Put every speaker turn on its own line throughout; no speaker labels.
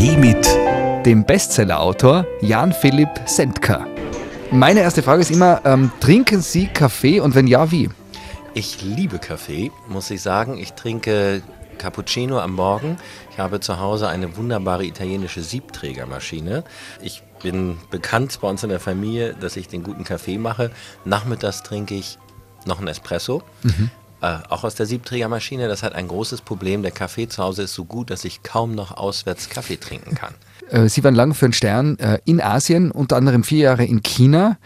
Kaffee mit
dem Bestsellerautor Jan Philipp Sendker. Meine erste Frage ist immer, ähm, trinken Sie Kaffee und wenn ja, wie?
Ich liebe Kaffee, muss ich sagen. Ich trinke Cappuccino am Morgen. Ich habe zu Hause eine wunderbare italienische Siebträgermaschine. Ich bin bekannt bei uns in der Familie, dass ich den guten Kaffee mache. Nachmittags trinke ich noch einen Espresso. Mhm. Äh, auch aus der Siebträgermaschine. Das hat ein großes Problem. Der Kaffee zu Hause ist so gut, dass ich kaum noch auswärts Kaffee trinken kann.
Äh, Sie waren lange für einen Stern äh, in Asien, unter anderem vier Jahre in China.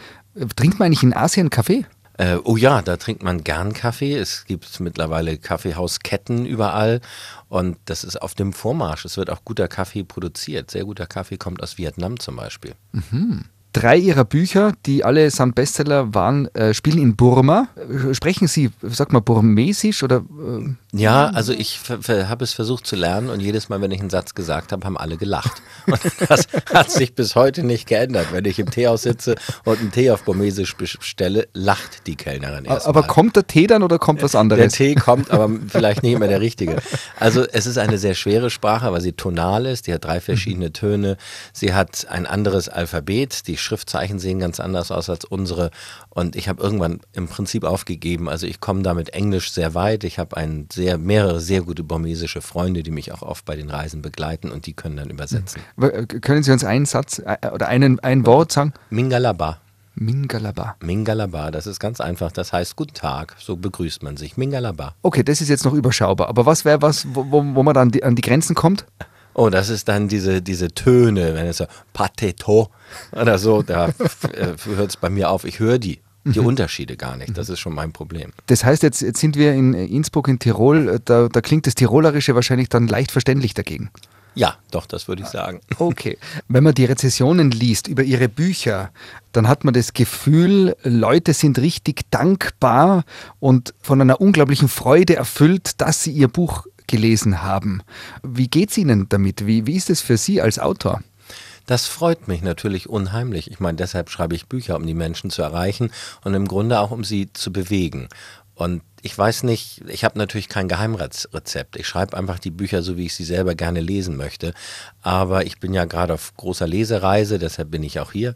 Trinkt man eigentlich in Asien Kaffee?
Äh, oh ja, da trinkt man gern Kaffee. Es gibt mittlerweile Kaffeehausketten überall und das ist auf dem Vormarsch. Es wird auch guter Kaffee produziert. Sehr guter Kaffee kommt aus Vietnam zum Beispiel.
Mhm. Drei ihrer Bücher, die allesamt Bestseller waren, äh, spielen in Burma. Sprechen Sie, sag mal, burmesisch oder? Äh?
Ja, also ich habe es versucht zu lernen und jedes Mal, wenn ich einen Satz gesagt habe, haben alle gelacht. Und das hat sich bis heute nicht geändert. Wenn ich im Teehaus sitze und einen Tee auf burmesisch bestelle, lacht die Kellnerin erst
Aber mal. kommt der Tee dann oder kommt was anderes?
Der Tee kommt, aber vielleicht nicht immer der richtige. Also es ist eine sehr schwere Sprache, weil sie tonal ist. Die hat drei verschiedene Töne. Sie hat ein anderes Alphabet. Die Schriftzeichen sehen ganz anders aus als unsere. Und ich habe irgendwann im Prinzip aufgegeben. Also ich komme da mit Englisch sehr weit. Ich habe ein sehr, mehrere sehr gute burmesische Freunde, die mich auch oft bei den Reisen begleiten und die können dann übersetzen.
Äh, können Sie uns einen Satz äh, oder einen, ein Wort sagen?
Mingalaba.
Mingalaba.
Mingalaba, das ist ganz einfach. Das heißt Guten Tag, so begrüßt man sich. Mingalaba.
Okay, das ist jetzt noch überschaubar. Aber was wäre was, wo, wo man dann die, an die Grenzen kommt?
Oh, das ist dann diese, diese Töne, wenn es so Pateto oder so, da äh, hört es bei mir auf. Ich höre die. Die mhm. Unterschiede gar nicht. Das ist schon mein Problem.
Das heißt, jetzt, jetzt sind wir in Innsbruck in Tirol, da, da klingt das Tirolerische wahrscheinlich dann leicht verständlich dagegen.
Ja, doch, das würde ich sagen.
Okay. Wenn man die Rezessionen liest über ihre Bücher, dann hat man das Gefühl, Leute sind richtig dankbar und von einer unglaublichen Freude erfüllt, dass sie ihr Buch gelesen haben. Wie geht es Ihnen damit? Wie, wie ist es für Sie als Autor?
Das freut mich natürlich unheimlich. Ich meine, deshalb schreibe ich Bücher, um die Menschen zu erreichen und im Grunde auch, um sie zu bewegen. Und ich weiß nicht, ich habe natürlich kein Geheimrezept. Ich schreibe einfach die Bücher so, wie ich sie selber gerne lesen möchte. Aber ich bin ja gerade auf großer Lesereise, deshalb bin ich auch hier.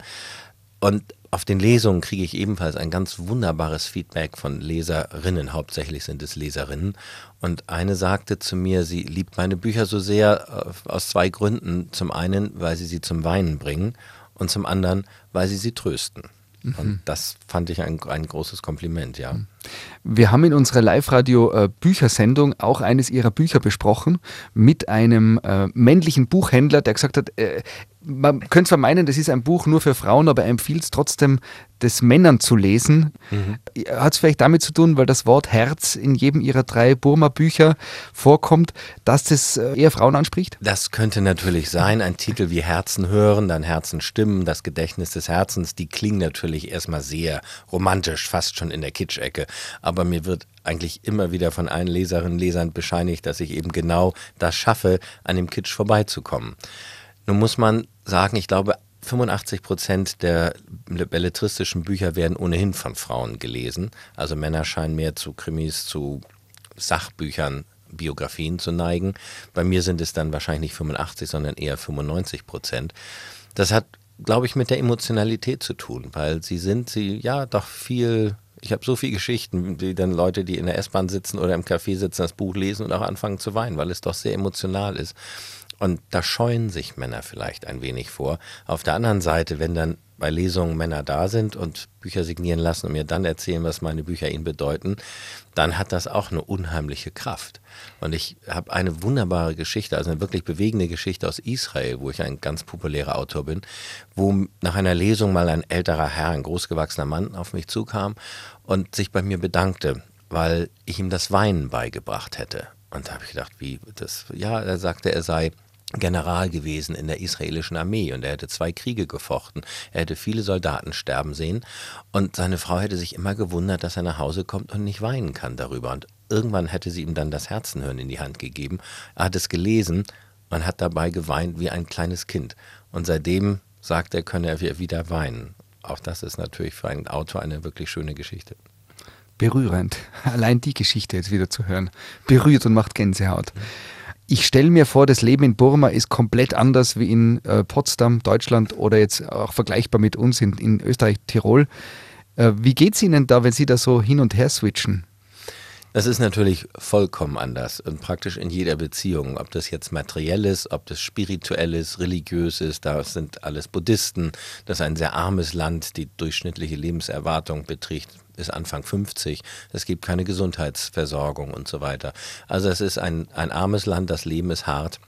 Und auf den Lesungen kriege ich ebenfalls ein ganz wunderbares Feedback von Leserinnen. Hauptsächlich sind es Leserinnen. Und eine sagte zu mir, sie liebt meine Bücher so sehr äh, aus zwei Gründen. Zum einen, weil sie sie zum Weinen bringen und zum anderen, weil sie sie trösten. Und mhm. das fand ich ein, ein großes Kompliment, ja.
Wir haben in unserer Live-Radio-Büchersendung äh, auch eines Ihrer Bücher besprochen mit einem äh, männlichen Buchhändler, der gesagt hat, äh, man könnte zwar meinen, das ist ein Buch nur für Frauen, aber er empfiehlt es trotzdem, des Männern zu lesen. Mhm. Hat es vielleicht damit zu tun, weil das Wort Herz in jedem ihrer drei Burma-Bücher vorkommt, dass das äh, eher Frauen anspricht?
Das könnte natürlich sein. Ein Titel wie Herzen hören, dann Herzen stimmen, das Gedächtnis des Herzens, die klingen natürlich erstmal sehr romantisch, fast schon in der Kitschecke. Aber mir wird eigentlich immer wieder von allen Leserinnen und Lesern bescheinigt, dass ich eben genau das schaffe, an dem Kitsch vorbeizukommen. Nun muss man sagen, ich glaube, 85 Prozent der belletristischen Bücher werden ohnehin von Frauen gelesen. Also Männer scheinen mehr zu Krimis, zu Sachbüchern, Biografien zu neigen. Bei mir sind es dann wahrscheinlich nicht 85, sondern eher 95 Prozent. Das hat, glaube ich, mit der Emotionalität zu tun, weil sie sind, sie ja doch viel ich habe so viele Geschichten, wie dann Leute, die in der S-Bahn sitzen oder im Café sitzen, das Buch lesen und auch anfangen zu weinen, weil es doch sehr emotional ist. Und da scheuen sich Männer vielleicht ein wenig vor. Auf der anderen Seite, wenn dann bei Lesungen Männer da sind und Bücher signieren lassen und mir dann erzählen, was meine Bücher ihnen bedeuten, dann hat das auch eine unheimliche Kraft. Und ich habe eine wunderbare Geschichte, also eine wirklich bewegende Geschichte aus Israel, wo ich ein ganz populärer Autor bin, wo nach einer Lesung mal ein älterer Herr, ein großgewachsener Mann auf mich zukam und sich bei mir bedankte, weil ich ihm das Weinen beigebracht hätte. Und da habe ich gedacht, wie das, ja, er sagte, er sei General gewesen in der israelischen Armee und er hätte zwei Kriege gefochten. Er hätte viele Soldaten sterben sehen und seine Frau hätte sich immer gewundert, dass er nach Hause kommt und nicht weinen kann darüber. Und irgendwann hätte sie ihm dann das Herzenhören in die Hand gegeben. Er hat es gelesen und hat dabei geweint wie ein kleines Kind. Und seitdem sagt er, könne er wieder weinen. Auch das ist natürlich für einen Autor eine wirklich schöne Geschichte.
Berührend. Allein die Geschichte jetzt wieder zu hören. Berührt und macht Gänsehaut. Ich stelle mir vor, das Leben in Burma ist komplett anders wie in äh, Potsdam, Deutschland oder jetzt auch vergleichbar mit uns in, in Österreich, Tirol. Äh, wie geht es Ihnen da, wenn Sie da so hin und her switchen?
Das ist natürlich vollkommen anders und praktisch in jeder Beziehung. Ob das jetzt materiell ist, ob das spirituell ist, religiös ist, da sind alles Buddhisten. Das ist ein sehr armes Land. Die durchschnittliche Lebenserwartung beträgt bis Anfang 50. Es gibt keine Gesundheitsversorgung und so weiter. Also es ist ein, ein armes Land, das Leben ist hart,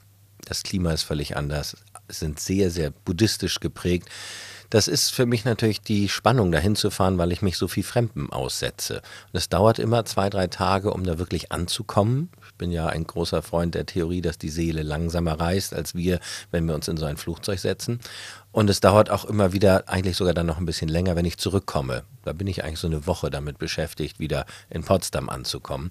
das Klima ist völlig anders, sind sehr, sehr buddhistisch geprägt. Das ist für mich natürlich die Spannung, dahin zu fahren, weil ich mich so viel Fremden aussetze. Und es dauert immer zwei, drei Tage, um da wirklich anzukommen. Ich bin ja ein großer Freund der Theorie, dass die Seele langsamer reist als wir, wenn wir uns in so ein Flugzeug setzen. Und es dauert auch immer wieder, eigentlich sogar dann noch ein bisschen länger, wenn ich zurückkomme. Da bin ich eigentlich so eine Woche damit beschäftigt, wieder in Potsdam anzukommen.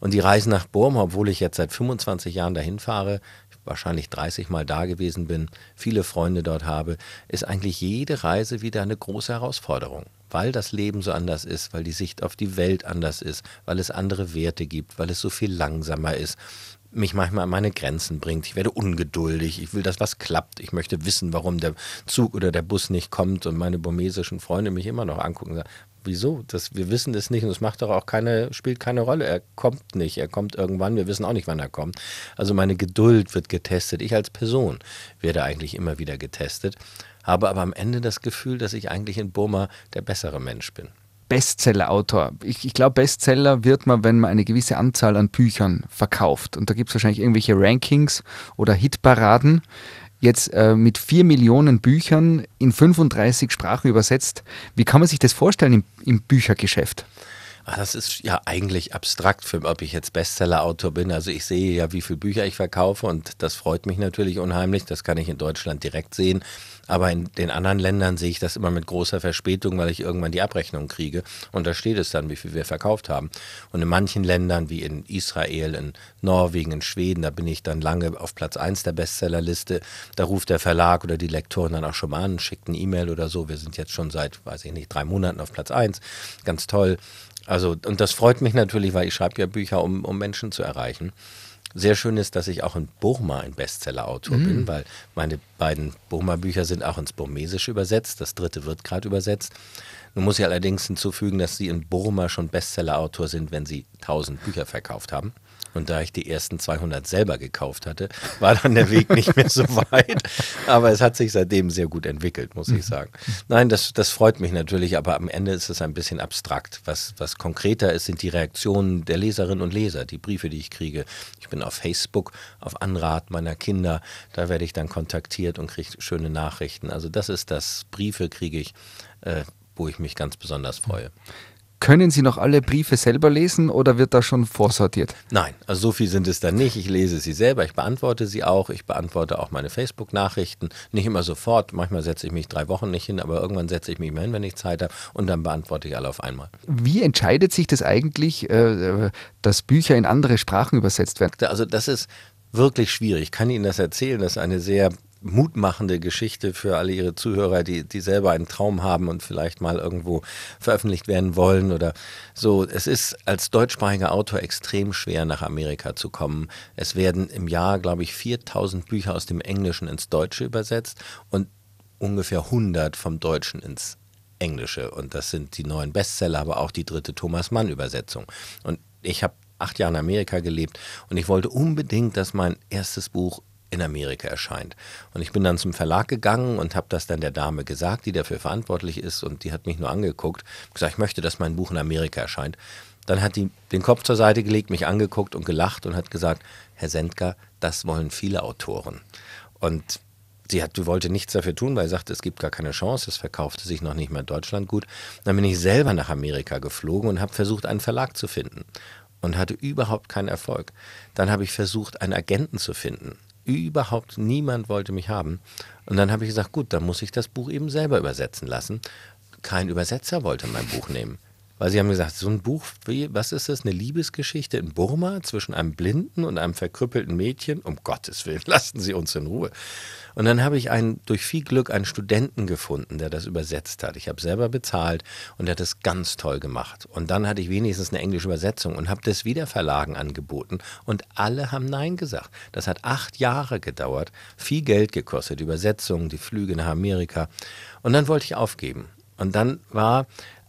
Und die Reise nach Burma, obwohl ich jetzt seit 25 Jahren dahin fahre, wahrscheinlich 30 Mal da gewesen bin, viele Freunde dort habe, ist eigentlich jede Reise wieder eine große Herausforderung, weil das Leben so anders ist, weil die Sicht auf die Welt anders ist, weil es andere Werte gibt, weil es so viel langsamer ist, mich manchmal an meine Grenzen bringt. Ich werde ungeduldig, ich will, dass was klappt. Ich möchte wissen, warum der Zug oder der Bus nicht kommt und meine burmesischen Freunde mich immer noch angucken und sagen, wieso? Das, wir wissen das nicht und es macht doch auch keine, spielt keine Rolle. Er kommt nicht, er kommt irgendwann, wir wissen auch nicht, wann er kommt. Also meine Geduld wird getestet. Ich als Person werde eigentlich immer wieder getestet, habe aber am Ende das Gefühl, dass ich eigentlich in Burma der bessere Mensch bin.
Bestseller-Autor. Ich, ich glaube, Bestseller wird man, wenn man eine gewisse Anzahl an Büchern verkauft. Und da gibt es wahrscheinlich irgendwelche Rankings oder Hitparaden jetzt äh, mit vier Millionen Büchern in 35 Sprachen übersetzt. Wie kann man sich das vorstellen im, im Büchergeschäft?
Ach, das ist ja eigentlich abstrakt, für, ob ich jetzt Bestseller-Autor bin. Also ich sehe ja, wie viele Bücher ich verkaufe und das freut mich natürlich unheimlich. Das kann ich in Deutschland direkt sehen. Aber in den anderen Ländern sehe ich das immer mit großer Verspätung, weil ich irgendwann die Abrechnung kriege. Und da steht es dann, wie viel wir verkauft haben. Und in manchen Ländern, wie in Israel, in Norwegen, in Schweden, da bin ich dann lange auf Platz 1 der Bestsellerliste. Da ruft der Verlag oder die Lektoren dann auch schon mal an, schickt eine E-Mail oder so. Wir sind jetzt schon seit, weiß ich nicht, drei Monaten auf Platz 1. Ganz toll. Also, und das freut mich natürlich, weil ich schreibe ja Bücher, um, um Menschen zu erreichen. Sehr schön ist, dass ich auch in Burma ein Bestseller-Autor mhm. bin, weil meine beiden Burma-Bücher sind auch ins Burmesische übersetzt. Das dritte wird gerade übersetzt. Nun muss ich allerdings hinzufügen, dass sie in Burma schon Bestseller-Autor sind, wenn sie 1000 Bücher verkauft haben. Und da ich die ersten 200 selber gekauft hatte, war dann der Weg nicht mehr so weit. Aber es hat sich seitdem sehr gut entwickelt, muss ich sagen. Nein, das, das freut mich natürlich, aber am Ende ist es ein bisschen abstrakt. Was, was konkreter ist, sind die Reaktionen der Leserinnen und Leser, die Briefe, die ich kriege. Ich bin auf Facebook, auf Anrat meiner Kinder. Da werde ich dann kontaktiert und kriege schöne Nachrichten. Also das ist das. Briefe kriege ich, äh, wo ich mich ganz besonders freue.
Können Sie noch alle Briefe selber lesen oder wird da schon vorsortiert?
Nein, also so viel sind es dann nicht. Ich lese sie selber, ich beantworte sie auch. Ich beantworte auch meine Facebook-Nachrichten. Nicht immer sofort. Manchmal setze ich mich drei Wochen nicht hin, aber irgendwann setze ich mich mal hin, wenn ich Zeit habe und dann beantworte ich alle auf einmal.
Wie entscheidet sich das eigentlich, äh, dass Bücher in andere Sprachen übersetzt werden?
Also das ist wirklich schwierig. Ich kann Ihnen das erzählen. Das ist eine sehr mutmachende Geschichte für alle Ihre Zuhörer, die, die selber einen Traum haben und vielleicht mal irgendwo veröffentlicht werden wollen oder so. Es ist als deutschsprachiger Autor extrem schwer, nach Amerika zu kommen. Es werden im Jahr, glaube ich, 4000 Bücher aus dem Englischen ins Deutsche übersetzt und ungefähr 100 vom Deutschen ins Englische. Und das sind die neuen Bestseller, aber auch die dritte Thomas Mann-Übersetzung. Und ich habe acht Jahre in Amerika gelebt und ich wollte unbedingt, dass mein erstes Buch in Amerika erscheint. Und ich bin dann zum Verlag gegangen und habe das dann der Dame gesagt, die dafür verantwortlich ist und die hat mich nur angeguckt, gesagt, ich möchte, dass mein Buch in Amerika erscheint. Dann hat die den Kopf zur Seite gelegt, mich angeguckt und gelacht und hat gesagt, Herr Sendker, das wollen viele Autoren. Und sie hat, wollte nichts dafür tun, weil sie sagte, es gibt gar keine Chance, es verkaufte sich noch nicht mehr in Deutschland gut. Dann bin ich selber nach Amerika geflogen und habe versucht, einen Verlag zu finden und hatte überhaupt keinen Erfolg. Dann habe ich versucht, einen Agenten zu finden überhaupt niemand wollte mich haben. Und dann habe ich gesagt, gut, dann muss ich das Buch eben selber übersetzen lassen. Kein Übersetzer wollte mein Buch nehmen. Weil sie haben gesagt, so ein Buch, wie, was ist das, eine Liebesgeschichte in Burma zwischen einem Blinden und einem verkrüppelten Mädchen? Um Gottes Willen, lassen Sie uns in Ruhe. Und dann habe ich einen, durch viel Glück einen Studenten gefunden, der das übersetzt hat. Ich habe selber bezahlt und der hat das ganz toll gemacht. Und dann hatte ich wenigstens eine englische Übersetzung und habe das wieder Verlagen angeboten und alle haben Nein gesagt. Das hat acht Jahre gedauert, viel Geld gekostet, Übersetzungen, die Flüge nach Amerika. Und dann wollte ich aufgeben. Und dann war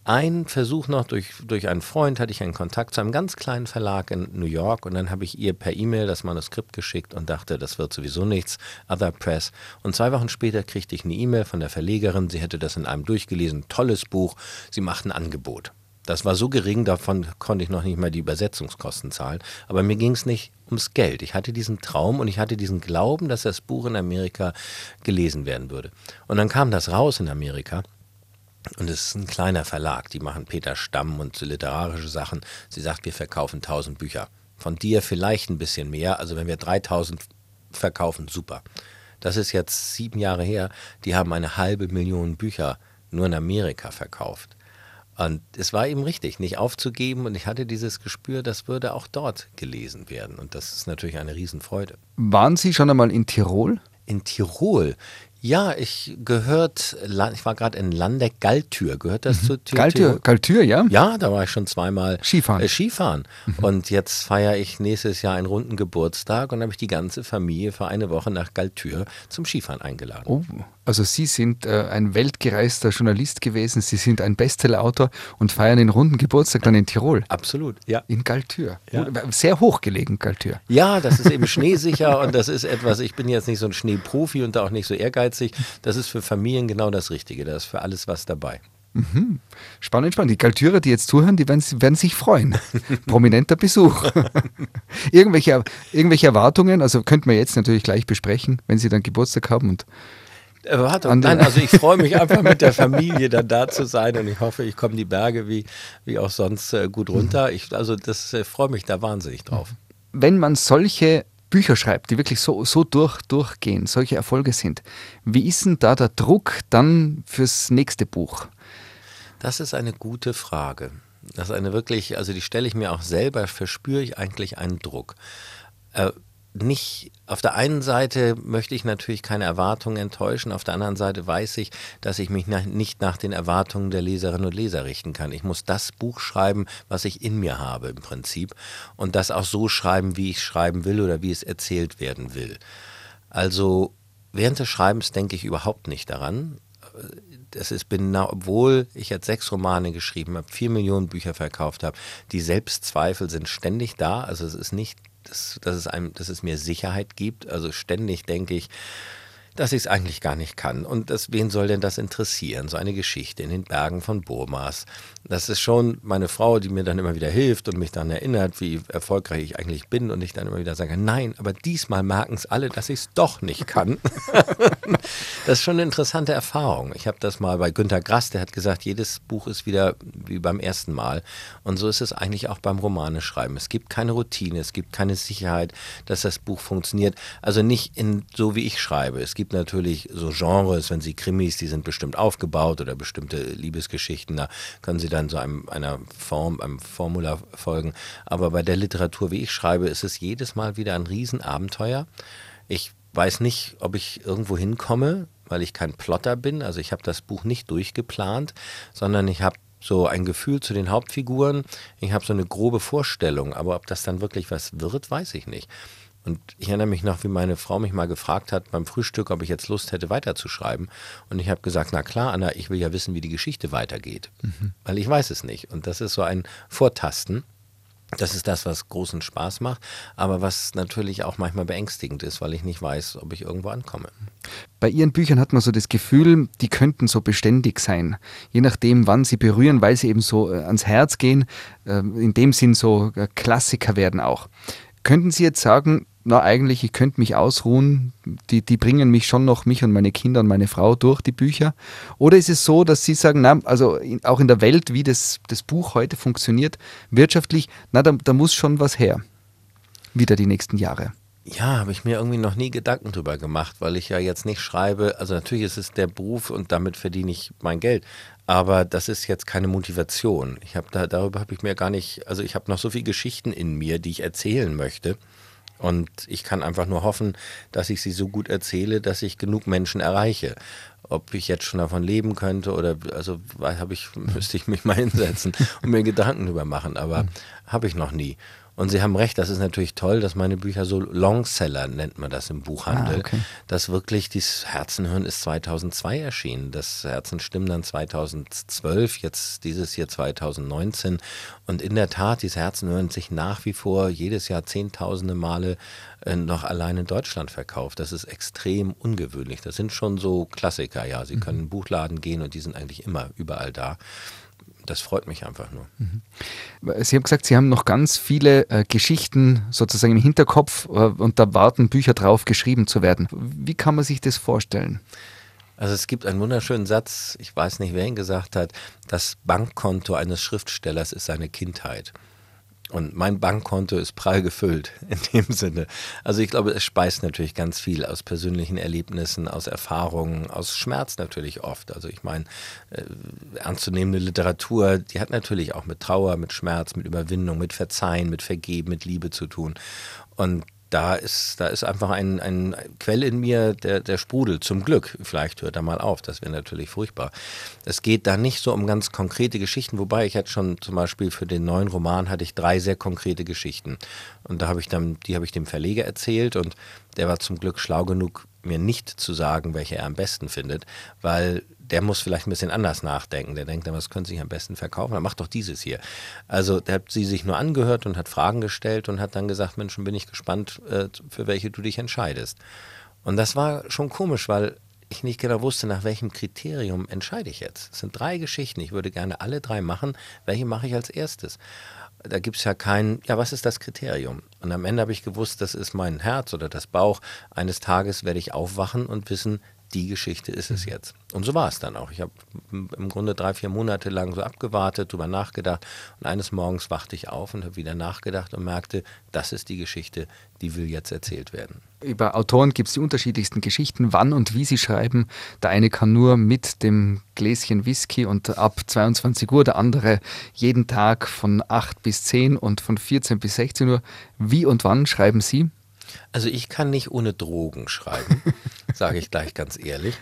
ein Versuch noch durch, durch einen Freund hatte ich einen Kontakt zu einem ganz kleinen Verlag in New York und dann habe ich ihr per E-Mail das Manuskript geschickt und dachte, das wird sowieso nichts, Other Press. Und zwei Wochen später kriegte ich eine E-Mail von der Verlegerin, sie hätte das in einem durchgelesen, tolles Buch, sie macht ein Angebot. Das war so gering, davon konnte ich noch nicht mal die Übersetzungskosten zahlen. Aber mir ging es nicht ums Geld. Ich hatte diesen Traum und ich hatte diesen Glauben, dass das Buch in Amerika gelesen werden würde. Und dann kam das raus in Amerika. Und es ist ein kleiner Verlag, die machen Peter Stamm und literarische Sachen. Sie sagt, wir verkaufen 1000 Bücher. Von dir vielleicht ein bisschen mehr. Also wenn wir 3000 verkaufen, super. Das ist jetzt sieben Jahre her. Die haben eine halbe Million Bücher nur in Amerika verkauft. Und es war eben richtig, nicht aufzugeben. Und ich hatte dieses Gespür, das würde auch dort gelesen werden. Und das ist natürlich eine Riesenfreude.
Waren Sie schon einmal in Tirol?
In Tirol? Ja, ich gehört, ich war gerade in Landeck, Galtür. Gehört das mhm. zu
Tirol? Galtür, Galtür, ja?
Ja, da war ich schon zweimal
Skifahren. Äh,
Skifahren. Mhm. Und jetzt feiere ich nächstes Jahr einen runden Geburtstag und habe ich die ganze Familie für eine Woche nach Galtür zum Skifahren eingeladen.
Oh, also Sie sind äh, ein weltgereister Journalist gewesen, Sie sind ein Bestsellerautor und feiern den runden Geburtstag dann in Tirol.
Absolut, ja.
In Galtür. Ja. Sehr hoch gelegen, Galtür.
Ja, das ist eben schneesicher und das ist etwas, ich bin jetzt nicht so ein Schneeprofi und da auch nicht so ehrgeizig. Das ist für Familien genau das Richtige. Da ist für alles was dabei.
Mhm. Spannend, spannend. Die Kaltürer, die jetzt zuhören, die werden, werden sich freuen. Prominenter Besuch. irgendwelche, irgendwelche Erwartungen, also könnten wir jetzt natürlich gleich besprechen, wenn Sie dann Geburtstag haben und
Erwartung. Nein, also ich freue mich einfach mit der Familie dann da zu sein und ich hoffe, ich komme die Berge wie, wie auch sonst äh, gut runter. Ich, also das äh, freue mich da wahnsinnig drauf.
Wenn man solche Bücher schreibt, die wirklich so, so durch, durchgehen, solche Erfolge sind, wie ist denn da der Druck dann fürs nächste Buch?
Das ist eine gute Frage. Das ist eine wirklich, also die stelle ich mir auch selber, verspüre ich eigentlich einen Druck. Äh, nicht, auf der einen Seite möchte ich natürlich keine Erwartungen enttäuschen, auf der anderen Seite weiß ich, dass ich mich nach, nicht nach den Erwartungen der Leserinnen und Leser richten kann. Ich muss das Buch schreiben, was ich in mir habe im Prinzip und das auch so schreiben, wie ich schreiben will oder wie es erzählt werden will. Also während des Schreibens denke ich überhaupt nicht daran. Das ist, bin, obwohl ich jetzt sechs Romane geschrieben habe, vier Millionen Bücher verkauft habe, die Selbstzweifel sind ständig da. Also es ist nicht dass, dass, es einem, dass es mir Sicherheit gibt. Also ständig denke ich, dass ich es eigentlich gar nicht kann. Und das, wen soll denn das interessieren? So eine Geschichte in den Bergen von Burmas. Das ist schon meine Frau, die mir dann immer wieder hilft und mich dann erinnert, wie erfolgreich ich eigentlich bin. Und ich dann immer wieder sage, nein, aber diesmal merken es alle, dass ich es doch nicht kann. das ist schon eine interessante Erfahrung. Ich habe das mal bei Günter Grass, der hat gesagt, jedes Buch ist wieder wie beim ersten Mal. Und so ist es eigentlich auch beim Romaneschreiben. Es gibt keine Routine, es gibt keine Sicherheit, dass das Buch funktioniert. Also nicht in, so wie ich schreibe. Es gibt gibt natürlich so Genres, wenn Sie Krimis, die sind bestimmt aufgebaut oder bestimmte Liebesgeschichten, da können Sie dann so einem, einer Form, einem Formular folgen. Aber bei der Literatur, wie ich schreibe, ist es jedes Mal wieder ein Riesenabenteuer. Ich weiß nicht, ob ich irgendwo hinkomme, weil ich kein Plotter bin. Also ich habe das Buch nicht durchgeplant, sondern ich habe so ein Gefühl zu den Hauptfiguren. Ich habe so eine grobe Vorstellung, aber ob das dann wirklich was wird, weiß ich nicht. Und ich erinnere mich noch, wie meine Frau mich mal gefragt hat beim Frühstück, ob ich jetzt Lust hätte, weiterzuschreiben. Und ich habe gesagt, na klar, Anna, ich will ja wissen, wie die Geschichte weitergeht. Mhm. Weil ich weiß es nicht. Und das ist so ein Vortasten. Das ist das, was großen Spaß macht, aber was natürlich auch manchmal beängstigend ist, weil ich nicht weiß, ob ich irgendwo ankomme.
Bei Ihren Büchern hat man so das Gefühl, die könnten so beständig sein, je nachdem, wann sie berühren, weil sie eben so äh, ans Herz gehen, äh, in dem Sinn so äh, Klassiker werden auch. Könnten Sie jetzt sagen, na eigentlich, ich könnte mich ausruhen, die, die bringen mich schon noch, mich und meine Kinder und meine Frau durch die Bücher? Oder ist es so, dass Sie sagen, na, also in, auch in der Welt, wie das, das Buch heute funktioniert, wirtschaftlich, na, da, da muss schon was her, wieder die nächsten Jahre?
Ja, habe ich mir irgendwie noch nie Gedanken drüber gemacht, weil ich ja jetzt nicht schreibe. Also natürlich ist es der Beruf und damit verdiene ich mein Geld. Aber das ist jetzt keine Motivation. Ich habe da, darüber habe ich mir gar nicht, also ich habe noch so viele Geschichten in mir, die ich erzählen möchte. Und ich kann einfach nur hoffen, dass ich sie so gut erzähle, dass ich genug Menschen erreiche. Ob ich jetzt schon davon leben könnte oder also habe ich, müsste ich mich mal hinsetzen und mir Gedanken drüber machen, aber hm. habe ich noch nie. Und Sie haben recht, das ist natürlich toll, dass meine Bücher so Longseller nennt man das im Buchhandel. Ah, okay. Das wirklich, dieses Herzenhören ist 2002 erschienen, das Herzenstimmen dann 2012, jetzt dieses Jahr 2019. Und in der Tat, dieses Herzenhören sich nach wie vor jedes Jahr zehntausende Male äh, noch allein in Deutschland verkauft. Das ist extrem ungewöhnlich. Das sind schon so Klassiker, ja. Sie mhm. können in den Buchladen gehen und die sind eigentlich immer überall da das freut mich einfach nur. Mhm.
Sie haben gesagt, Sie haben noch ganz viele äh, Geschichten sozusagen im Hinterkopf äh, und da warten Bücher drauf, geschrieben zu werden. Wie kann man sich das vorstellen?
Also es gibt einen wunderschönen Satz, ich weiß nicht, wer ihn gesagt hat, das Bankkonto eines Schriftstellers ist seine Kindheit. Und mein Bankkonto ist prall gefüllt in dem Sinne. Also ich glaube, es speist natürlich ganz viel aus persönlichen Erlebnissen, aus Erfahrungen, aus Schmerz natürlich oft. Also ich meine, äh, ernstzunehmende Literatur, die hat natürlich auch mit Trauer, mit Schmerz, mit Überwindung, mit Verzeihen, mit Vergeben, mit Liebe zu tun. Und da ist, da ist einfach ein, ein Quell in mir, der, der sprudelt. Zum Glück. Vielleicht hört er mal auf. Das wäre natürlich furchtbar. Es geht da nicht so um ganz konkrete Geschichten, wobei ich hatte schon zum Beispiel für den neuen Roman hatte ich drei sehr konkrete Geschichten. Und da habe ich dann, die habe ich dem Verleger erzählt und der war zum Glück schlau genug, mir nicht zu sagen, welche er am besten findet, weil der muss vielleicht ein bisschen anders nachdenken. Der denkt dann, was könnte sich am besten verkaufen? Dann mach doch dieses hier. Also der hat sie sich nur angehört und hat Fragen gestellt und hat dann gesagt, Mensch, bin ich gespannt, äh, für welche du dich entscheidest. Und das war schon komisch, weil ich nicht genau wusste, nach welchem Kriterium entscheide ich jetzt. Es sind drei Geschichten. Ich würde gerne alle drei machen. Welche mache ich als erstes? Da gibt es ja kein, ja, was ist das Kriterium? Und am Ende habe ich gewusst, das ist mein Herz oder das Bauch. Eines Tages werde ich aufwachen und wissen, die Geschichte ist es mhm. jetzt. Und so war es dann auch. Ich habe im Grunde drei, vier Monate lang so abgewartet, drüber nachgedacht und eines Morgens wachte ich auf und habe wieder nachgedacht und merkte, das ist die Geschichte, die will jetzt erzählt werden.
Über Autoren gibt es die unterschiedlichsten Geschichten, wann und wie sie schreiben. Der eine kann nur mit dem Gläschen Whisky und ab 22 Uhr, der andere jeden Tag von 8 bis 10 und von 14 bis 16 Uhr. Wie und wann schreiben Sie?
Also ich kann nicht ohne Drogen schreiben, sage ich gleich ganz ehrlich.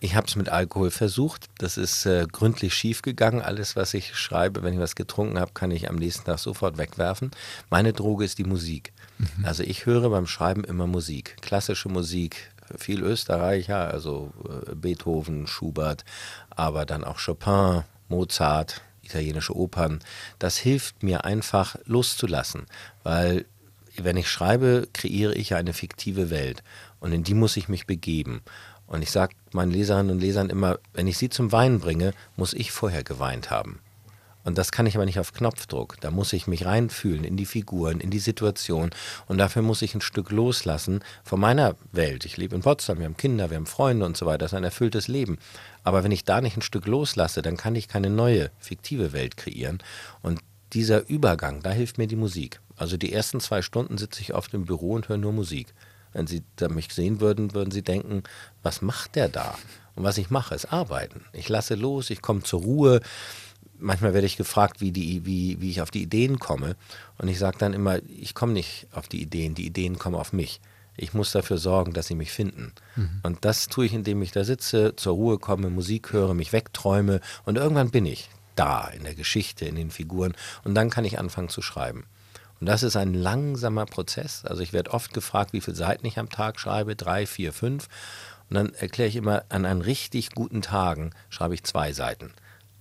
Ich habe es mit Alkohol versucht. Das ist äh, gründlich schief gegangen. Alles, was ich schreibe, wenn ich was getrunken habe, kann ich am nächsten Tag sofort wegwerfen. Meine Droge ist die Musik. Mhm. Also ich höre beim Schreiben immer Musik. Klassische Musik, viel Österreicher, also äh, Beethoven, Schubert, aber dann auch Chopin, Mozart, italienische Opern. Das hilft mir einfach loszulassen, weil wenn ich schreibe, kreiere ich eine fiktive Welt und in die muss ich mich begeben. Und ich sage meinen Leserinnen und Lesern immer, wenn ich sie zum Weinen bringe, muss ich vorher geweint haben. Und das kann ich aber nicht auf Knopfdruck. Da muss ich mich reinfühlen in die Figuren, in die Situation. Und dafür muss ich ein Stück loslassen von meiner Welt. Ich lebe in Potsdam, wir haben Kinder, wir haben Freunde und so weiter. Das ist ein erfülltes Leben. Aber wenn ich da nicht ein Stück loslasse, dann kann ich keine neue, fiktive Welt kreieren. Und dieser Übergang, da hilft mir die Musik. Also die ersten zwei Stunden sitze ich oft im Büro und höre nur Musik. Wenn Sie mich sehen würden, würden Sie denken, was macht der da? Und was ich mache, ist arbeiten. Ich lasse los, ich komme zur Ruhe. Manchmal werde ich gefragt, wie, die, wie, wie ich auf die Ideen komme. Und ich sage dann immer, ich komme nicht auf die Ideen, die Ideen kommen auf mich. Ich muss dafür sorgen, dass sie mich finden. Mhm. Und das tue ich, indem ich da sitze, zur Ruhe komme, Musik höre, mich wegträume und irgendwann bin ich da in der Geschichte, in den Figuren und dann kann ich anfangen zu schreiben. Und das ist ein langsamer Prozess. Also ich werde oft gefragt, wie viele Seiten ich am Tag schreibe, drei, vier, fünf. Und dann erkläre ich immer, an einem richtig guten Tagen schreibe ich zwei Seiten.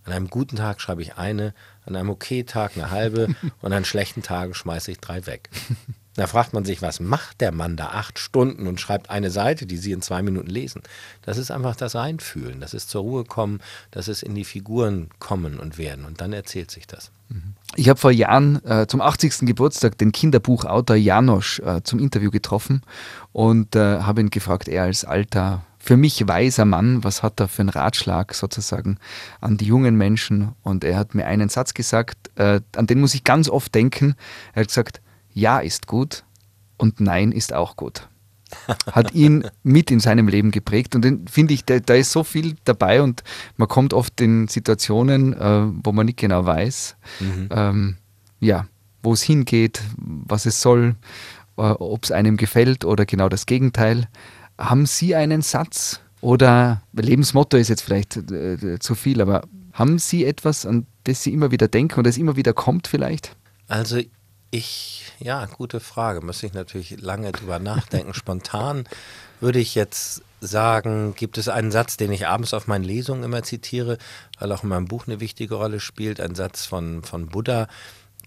An einem guten Tag schreibe ich eine, an einem okay Tag eine halbe und an schlechten Tagen schmeiße ich drei weg. Da fragt man sich, was macht der Mann da acht Stunden und schreibt eine Seite, die Sie in zwei Minuten lesen? Das ist einfach das Reinfühlen, das ist zur Ruhe kommen, das ist in die Figuren kommen und werden und dann erzählt sich das.
Ich habe vor Jahren äh, zum 80. Geburtstag den Kinderbuchautor Janosch äh, zum Interview getroffen und äh, habe ihn gefragt, er als alter, für mich weiser Mann, was hat er für einen Ratschlag sozusagen an die jungen Menschen? Und er hat mir einen Satz gesagt, äh, an den muss ich ganz oft denken. Er hat gesagt, ja ist gut, und Nein ist auch gut. Hat ihn mit in seinem Leben geprägt und den finde ich, da, da, ist so viel dabei und man kommt oft in Situationen, äh, wo man nicht genau weiß, mhm. ähm, ja, wo es hingeht, was es soll, äh, ob es einem gefällt oder genau das Gegenteil. Haben Sie einen Satz oder Lebensmotto ist jetzt vielleicht äh, zu viel, aber haben Sie etwas, an das Sie immer wieder denken und das immer wieder kommt vielleicht?
Also ich, ja, gute Frage. Müsste ich natürlich lange drüber nachdenken. Spontan würde ich jetzt sagen, gibt es einen Satz, den ich abends auf meinen Lesungen immer zitiere, weil auch in meinem Buch eine wichtige Rolle spielt, ein Satz von, von Buddha,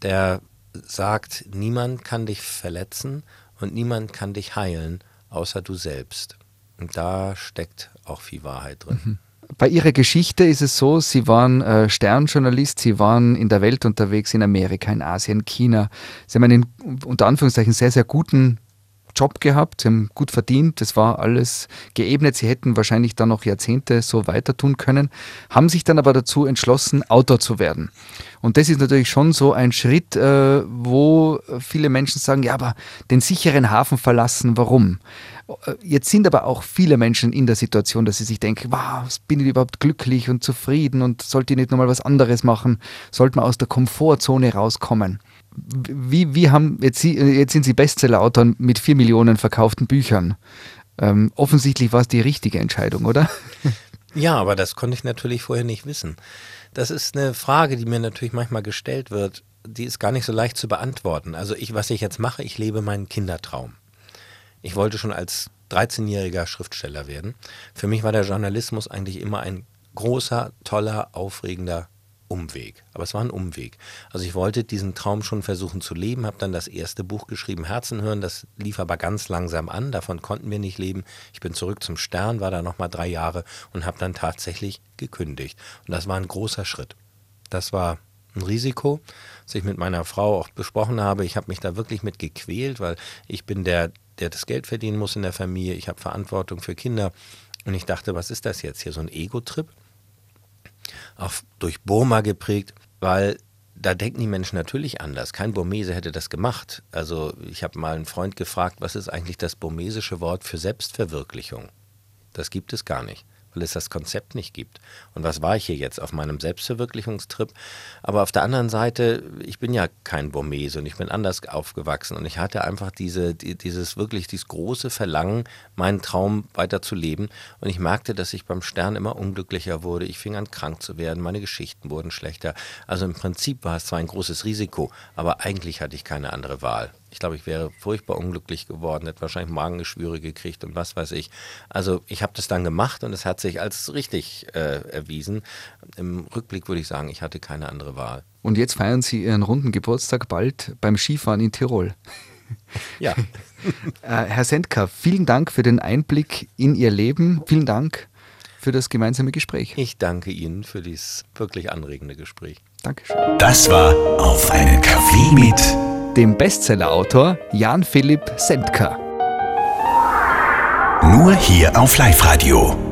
der sagt, niemand kann dich verletzen und niemand kann dich heilen, außer du selbst. Und da steckt auch viel Wahrheit drin. Mhm.
Bei Ihrer Geschichte ist es so, Sie waren äh, Sternjournalist, Sie waren in der Welt unterwegs, in Amerika, in Asien, China. Sie haben einen unter Anführungszeichen sehr, sehr guten Job gehabt, sie haben gut verdient, das war alles geebnet, sie hätten wahrscheinlich dann noch Jahrzehnte so weiter tun können, haben sich dann aber dazu entschlossen, Autor zu werden. Und das ist natürlich schon so ein Schritt, äh, wo viele Menschen sagen, ja, aber den sicheren Hafen verlassen, warum? Jetzt sind aber auch viele Menschen in der Situation, dass sie sich denken, wow, bin ich überhaupt glücklich und zufrieden und sollte ich nicht nochmal was anderes machen? Sollte man aus der Komfortzone rauskommen? Wie, wie haben, jetzt, jetzt sind Sie Bestsellerautor mit vier Millionen verkauften Büchern. Ähm, offensichtlich war es die richtige Entscheidung, oder?
Ja, aber das konnte ich natürlich vorher nicht wissen. Das ist eine Frage, die mir natürlich manchmal gestellt wird. Die ist gar nicht so leicht zu beantworten. Also ich, was ich jetzt mache, ich lebe meinen Kindertraum. Ich wollte schon als 13-jähriger Schriftsteller werden. Für mich war der Journalismus eigentlich immer ein großer, toller, aufregender Umweg. Aber es war ein Umweg. Also ich wollte diesen Traum schon versuchen zu leben, habe dann das erste Buch geschrieben, Herzen hören. Das lief aber ganz langsam an. Davon konnten wir nicht leben. Ich bin zurück zum Stern, war da nochmal drei Jahre und habe dann tatsächlich gekündigt. Und das war ein großer Schritt. Das war ein Risiko, das ich mit meiner Frau auch besprochen habe. Ich habe mich da wirklich mit gequält, weil ich bin der, der das Geld verdienen muss in der Familie. Ich habe Verantwortung für Kinder. Und ich dachte, was ist das jetzt hier? So ein Ego-Trip? Auch durch Burma geprägt, weil da denken die Menschen natürlich anders. Kein Burmese hätte das gemacht. Also ich habe mal einen Freund gefragt, was ist eigentlich das burmesische Wort für Selbstverwirklichung? Das gibt es gar nicht weil es das Konzept nicht gibt. Und was war ich hier jetzt auf meinem Selbstverwirklichungstrip? Aber auf der anderen Seite, ich bin ja kein Burmese und ich bin anders aufgewachsen und ich hatte einfach diese, dieses wirklich, dieses große Verlangen, meinen Traum weiterzuleben. Und ich merkte, dass ich beim Stern immer unglücklicher wurde. Ich fing an krank zu werden, meine Geschichten wurden schlechter. Also im Prinzip war es zwar ein großes Risiko, aber eigentlich hatte ich keine andere Wahl. Ich glaube, ich wäre furchtbar unglücklich geworden, hätte wahrscheinlich Magengeschwüre gekriegt und was weiß ich. Also ich habe das dann gemacht und es hat sich als richtig äh, erwiesen. Im Rückblick würde ich sagen, ich hatte keine andere Wahl.
Und jetzt feiern Sie Ihren runden Geburtstag bald beim Skifahren in Tirol.
Ja.
äh, Herr Sendka, vielen Dank für den Einblick in Ihr Leben. Vielen Dank für das gemeinsame Gespräch.
Ich danke Ihnen für dieses wirklich anregende Gespräch.
Dankeschön.
Das war Auf einen Kaffee mit
dem Bestsellerautor Jan Philipp Sendka.
Nur hier auf Live-Radio.